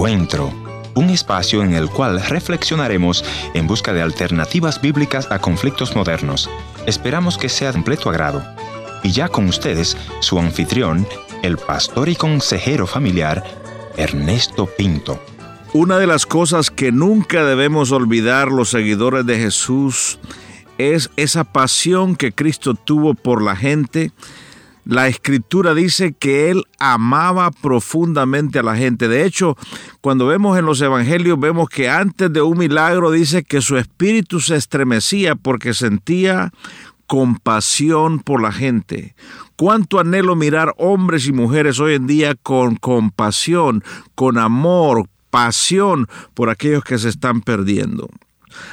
Encuentro, un espacio en el cual reflexionaremos en busca de alternativas bíblicas a conflictos modernos. Esperamos que sea de completo agrado. Y ya con ustedes, su anfitrión, el pastor y consejero familiar, Ernesto Pinto. Una de las cosas que nunca debemos olvidar los seguidores de Jesús es esa pasión que Cristo tuvo por la gente. La escritura dice que él amaba profundamente a la gente. De hecho, cuando vemos en los evangelios, vemos que antes de un milagro dice que su espíritu se estremecía porque sentía compasión por la gente. Cuánto anhelo mirar hombres y mujeres hoy en día con compasión, con amor, pasión por aquellos que se están perdiendo.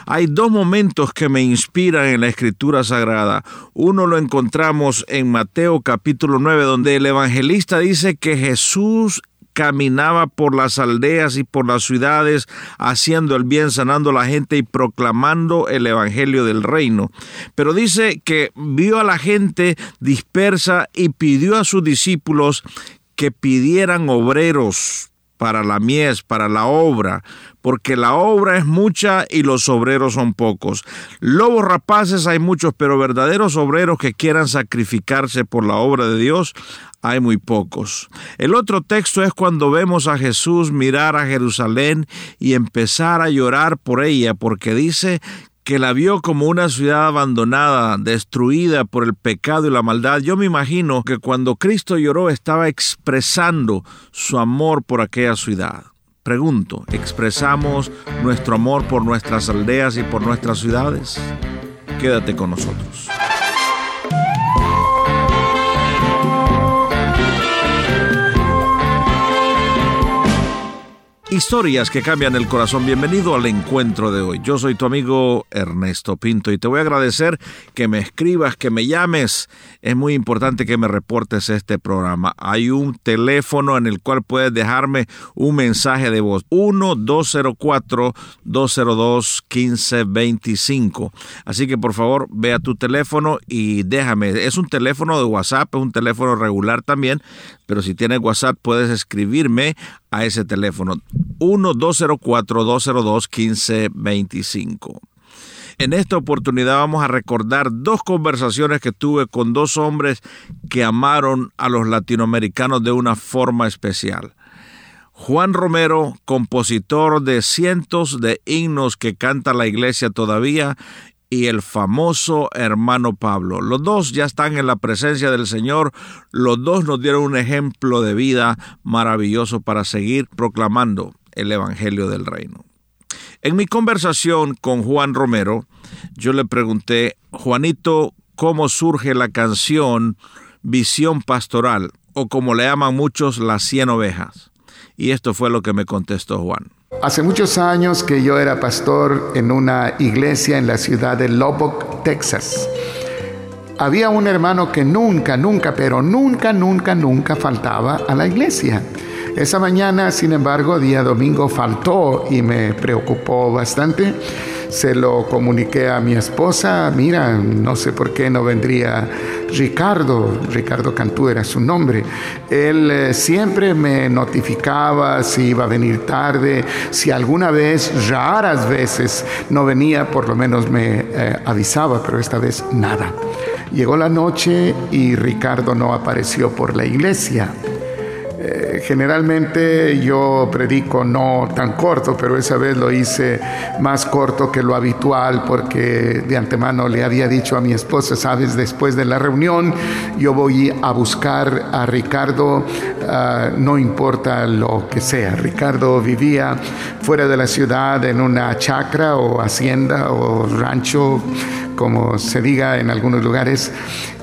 Hay dos momentos que me inspiran en la escritura sagrada. Uno lo encontramos en Mateo capítulo 9, donde el evangelista dice que Jesús caminaba por las aldeas y por las ciudades, haciendo el bien, sanando a la gente y proclamando el Evangelio del reino. Pero dice que vio a la gente dispersa y pidió a sus discípulos que pidieran obreros para la mies, para la obra, porque la obra es mucha y los obreros son pocos. Lobos rapaces hay muchos, pero verdaderos obreros que quieran sacrificarse por la obra de Dios hay muy pocos. El otro texto es cuando vemos a Jesús mirar a Jerusalén y empezar a llorar por ella, porque dice que la vio como una ciudad abandonada, destruida por el pecado y la maldad, yo me imagino que cuando Cristo lloró estaba expresando su amor por aquella ciudad. Pregunto, ¿expresamos nuestro amor por nuestras aldeas y por nuestras ciudades? Quédate con nosotros. Historias que cambian el corazón. Bienvenido al encuentro de hoy. Yo soy tu amigo Ernesto Pinto y te voy a agradecer que me escribas, que me llames. Es muy importante que me reportes este programa. Hay un teléfono en el cual puedes dejarme un mensaje de voz. 1-204-202-1525. Así que por favor ve a tu teléfono y déjame. Es un teléfono de WhatsApp, es un teléfono regular también, pero si tienes WhatsApp puedes escribirme a ese teléfono 1-204-202-1525. En esta oportunidad vamos a recordar dos conversaciones que tuve con dos hombres que amaron a los latinoamericanos de una forma especial. Juan Romero, compositor de cientos de himnos que canta la iglesia todavía, y el famoso hermano Pablo. Los dos ya están en la presencia del Señor, los dos nos dieron un ejemplo de vida maravilloso para seguir proclamando el Evangelio del Reino. En mi conversación con Juan Romero, yo le pregunté, Juanito, ¿cómo surge la canción Visión Pastoral? o como le llaman muchos, las cien ovejas? Y esto fue lo que me contestó Juan. Hace muchos años que yo era pastor en una iglesia en la ciudad de Lubbock, Texas. Había un hermano que nunca, nunca, pero nunca, nunca, nunca faltaba a la iglesia. Esa mañana, sin embargo, día domingo faltó y me preocupó bastante se lo comuniqué a mi esposa, mira, no sé por qué no vendría Ricardo, Ricardo Cantú era su nombre. Él eh, siempre me notificaba si iba a venir tarde, si alguna vez, raras veces, no venía, por lo menos me eh, avisaba, pero esta vez nada. Llegó la noche y Ricardo no apareció por la iglesia. Eh, generalmente yo predico no tan corto, pero esa vez lo hice más corto que lo habitual porque de antemano le había dicho a mi esposa, sabes, después de la reunión yo voy a buscar a Ricardo, ah, no importa lo que sea. Ricardo vivía fuera de la ciudad en una chacra o hacienda o rancho, como se diga en algunos lugares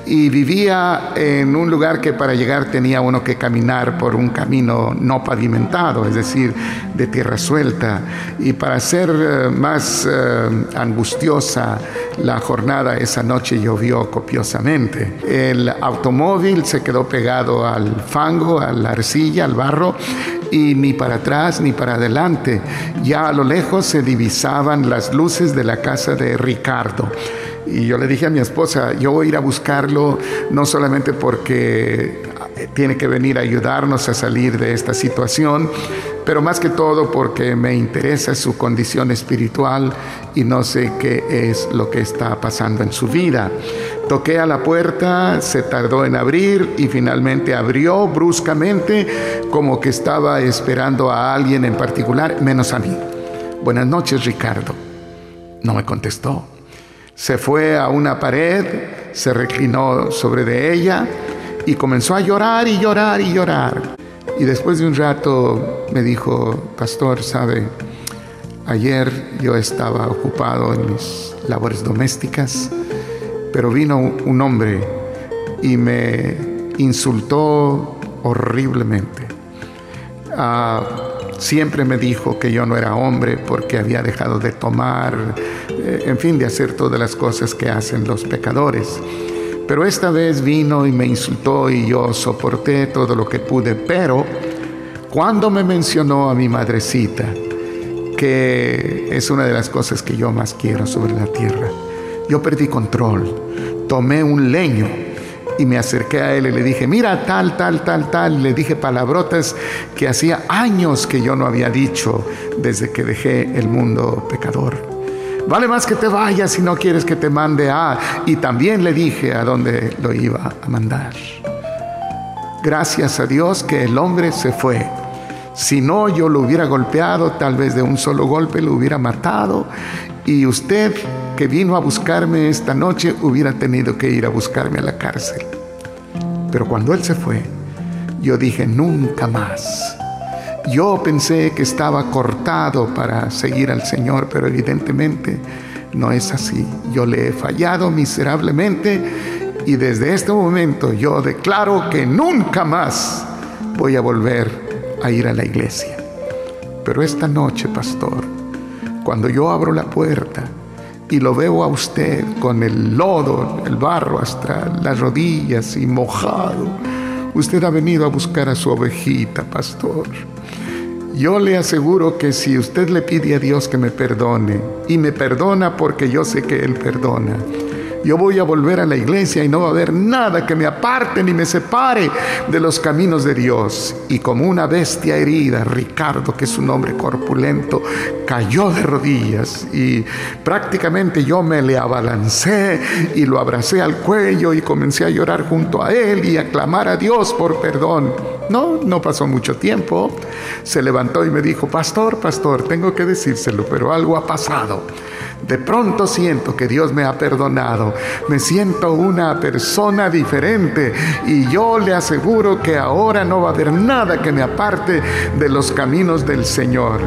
y vivía en un lugar que para llegar tenía uno que caminar por un camino no pavimentado, es decir, de tierra suelta. Y para hacer eh, más eh, angustiosa la jornada, esa noche llovió copiosamente. El automóvil se quedó pegado al fango, a la arcilla, al barro, y ni para atrás ni para adelante. Ya a lo lejos se divisaban las luces de la casa de Ricardo. Y yo le dije a mi esposa, yo voy a ir a buscarlo no solamente porque tiene que venir a ayudarnos a salir de esta situación, pero más que todo porque me interesa su condición espiritual y no sé qué es lo que está pasando en su vida. Toqué a la puerta, se tardó en abrir y finalmente abrió bruscamente como que estaba esperando a alguien en particular, menos a mí. Buenas noches, Ricardo. No me contestó. Se fue a una pared, se reclinó sobre de ella y comenzó a llorar y llorar y llorar. Y después de un rato me dijo, pastor, sabe, ayer yo estaba ocupado en mis labores domésticas, pero vino un hombre y me insultó horriblemente. Ah, siempre me dijo que yo no era hombre porque había dejado de tomar, en fin, de hacer todas las cosas que hacen los pecadores. Pero esta vez vino y me insultó y yo soporté todo lo que pude, pero cuando me mencionó a mi madrecita, que es una de las cosas que yo más quiero sobre la tierra, yo perdí control, tomé un leño y me acerqué a él y le dije, mira tal, tal, tal, tal, le dije palabrotas que hacía años que yo no había dicho desde que dejé el mundo pecador. Vale más que te vayas si no quieres que te mande a... Y también le dije a dónde lo iba a mandar. Gracias a Dios que el hombre se fue. Si no, yo lo hubiera golpeado, tal vez de un solo golpe lo hubiera matado. Y usted que vino a buscarme esta noche hubiera tenido que ir a buscarme a la cárcel. Pero cuando él se fue, yo dije, nunca más. Yo pensé que estaba cortado para seguir al Señor, pero evidentemente no es así. Yo le he fallado miserablemente y desde este momento yo declaro que nunca más voy a volver a ir a la iglesia. Pero esta noche, pastor, cuando yo abro la puerta y lo veo a usted con el lodo, el barro hasta las rodillas y mojado, usted ha venido a buscar a su ovejita, pastor. Yo le aseguro que si usted le pide a Dios que me perdone, y me perdona porque yo sé que Él perdona, yo voy a volver a la iglesia y no va a haber nada que me aparte ni me separe de los caminos de Dios. Y como una bestia herida, Ricardo, que es un hombre corpulento, cayó de rodillas y prácticamente yo me le abalancé y lo abracé al cuello y comencé a llorar junto a él y a clamar a Dios por perdón. No, no pasó mucho tiempo. Se levantó y me dijo, pastor, pastor, tengo que decírselo, pero algo ha pasado. De pronto siento que Dios me ha perdonado. Me siento una persona diferente y yo le aseguro que ahora no va a haber nada que me aparte de los caminos del Señor.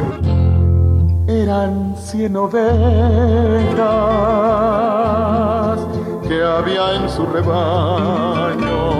Eran cien ovejas que había en su rebaño.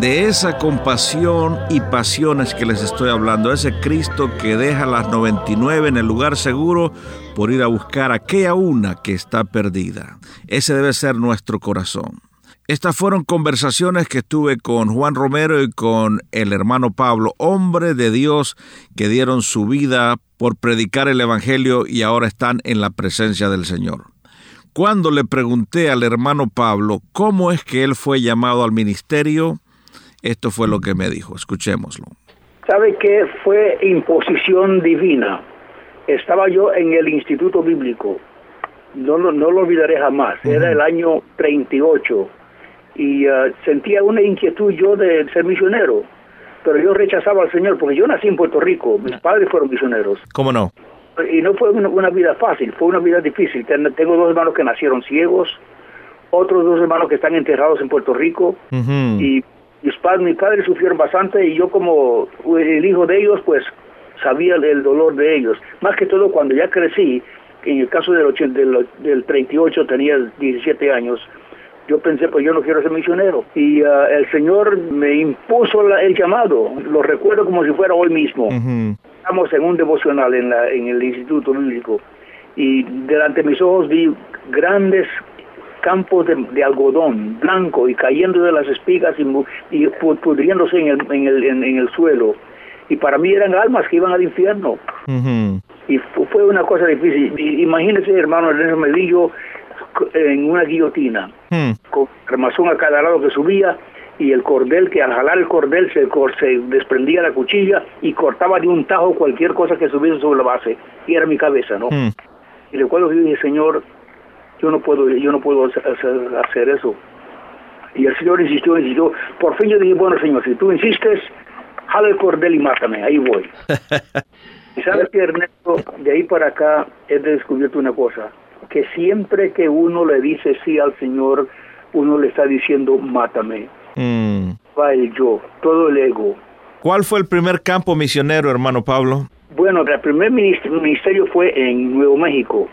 De esa compasión y pasiones que les estoy hablando, ese Cristo que deja las 99 en el lugar seguro por ir a buscar aquella una que está perdida. Ese debe ser nuestro corazón. Estas fueron conversaciones que tuve con Juan Romero y con el hermano Pablo, hombre de Dios que dieron su vida por predicar el Evangelio y ahora están en la presencia del Señor. Cuando le pregunté al hermano Pablo cómo es que él fue llamado al ministerio, esto fue lo que me dijo. Escuchémoslo. ¿Sabe qué? Fue imposición divina. Estaba yo en el Instituto Bíblico. No, no, lo olvidaré jamás. Era el año 38. Y uh, sentía una inquietud yo de ser misionero. Pero yo rechazaba al Señor porque yo nací en Puerto Rico. Mis padres fueron misioneros. ¿Cómo no? Y no fue una, vida fácil, fue una vida difícil. Tengo dos hermanos que nacieron ciegos, otros dos hermanos que están enterrados en Puerto Rico. Y mis padres, mis padres sufrieron bastante y yo como el hijo de ellos, pues sabía el dolor de ellos. Más que todo cuando ya crecí, en el caso del, del, del 38 tenía 17 años, Yo pensé, pues yo no quiero ser misionero. Y ah, el Señor me impuso el llamado. Lo recuerdo como si fuera hoy mismo. Estamos en un devocional en, la, en el Instituto Bíblico y delante de mis ojos vi grandes campos de, algodón blanco y cayendo de las espigas y, pudriéndose en el, en, el, en, el suelo. Y para mí eran almas que iban al infierno. Y fue una cosa difícil. Imagínese, hermano Ernesto Medillo, en una guillotina, hmm. con armazón a cada lado que subía y el cordel, que al jalar el cordel se, se desprendía la cuchilla y cortaba de un tajo cualquier cosa que subiese sobre la base. Y era mi cabeza, ¿no? Hmm. Y recuerdo que yo dije, Señor, yo no puedo, yo no puedo hacer, hacer eso. Y el Señor insistió, insistió. Por fin yo dije, bueno, Señor, si tú insistes, jala el cordel y mátame, ahí voy. y sabes que, Ernesto, de ahí para acá he descubierto una cosa que siempre que uno le dice sí al Señor, uno le está diciendo, mátame. Mm. Va el yo, todo el ego. ¿Cuál fue el primer campo misionero, hermano Pablo? Bueno, el primer ministerio fue en Nuevo México,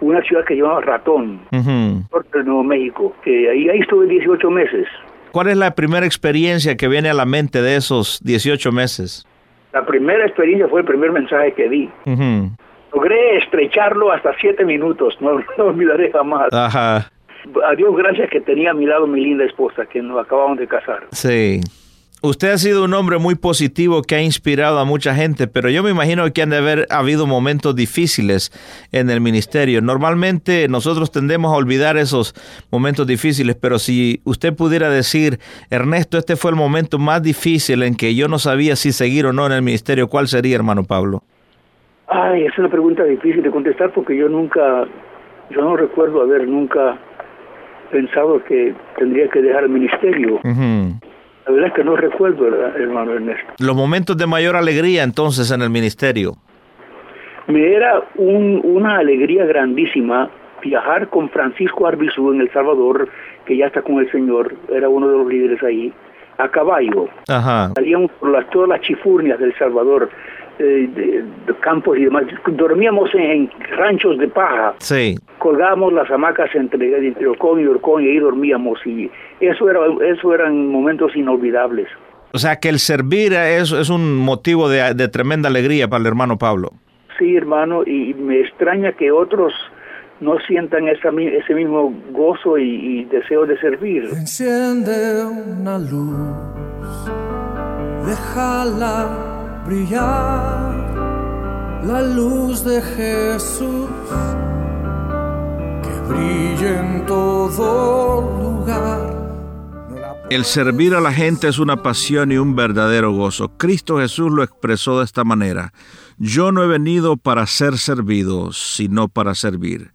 una ciudad que se llama Ratón, norte de Nuevo México, que ahí, ahí estuve 18 meses. ¿Cuál es la primera experiencia que viene a la mente de esos 18 meses? La primera experiencia fue el primer mensaje que di logré estrecharlo hasta siete minutos, no, lo olvidaré jamás. Ajá. A Dios gracias que tenía a mi lado mi linda esposa, que nos acabamos de casar. Sí. Usted ha sido un hombre muy positivo que ha inspirado a mucha gente, pero yo me imagino que han de haber habido momentos difíciles en el ministerio. Normalmente nosotros tendemos a olvidar esos momentos difíciles, pero si usted pudiera decir, Ernesto, este fue el momento más difícil en que yo no sabía si seguir o no en el ministerio, ¿cuál sería, hermano Pablo? Ay, es una pregunta difícil de contestar porque yo nunca, yo no recuerdo haber nunca pensado que tendría que dejar el ministerio. La verdad es que no recuerdo, hermano Ernesto. Los momentos de mayor alegría entonces en el ministerio. Me era un, una alegría grandísima viajar con Francisco Arbizú en El Salvador, que ya está con el Señor, era uno de los líderes ahí, a caballo. Ajá. Salíamos por las, todas las chifurnias del Salvador de, campos y demás. Dormíamos en, ranchos de paja. Sí. Colgábamos las hamacas entre, entre Orcón y Orcón y ahí dormíamos. Y eso, era, eso eran momentos inolvidables. O sea que el servir es, es un motivo de, de tremenda alegría para el hermano Pablo. Sí, hermano, y me extraña que otros no sientan esa, ese mismo gozo y, y, deseo de servir. Enciende una luz, déjala brillar la luz de Jesús, que brille en todo lugar. El servir a la gente es una pasión y un verdadero gozo. Cristo Jesús lo expresó de esta manera. Yo no he venido para ser servido, sino para servir.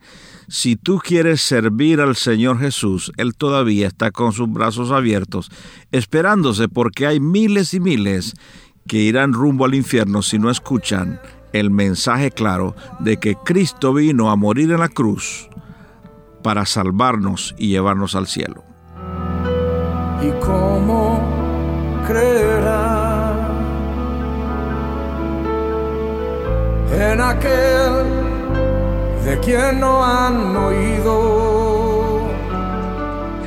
Si tú quieres servir al Señor Jesús, Él todavía está con sus brazos abiertos, esperándose porque hay miles y miles que irán rumbo al infierno si no escuchan el mensaje claro de que Cristo vino a morir en la cruz para salvarnos y llevarnos al cielo. ¿Y cómo creerá en aquel de quien no han oído?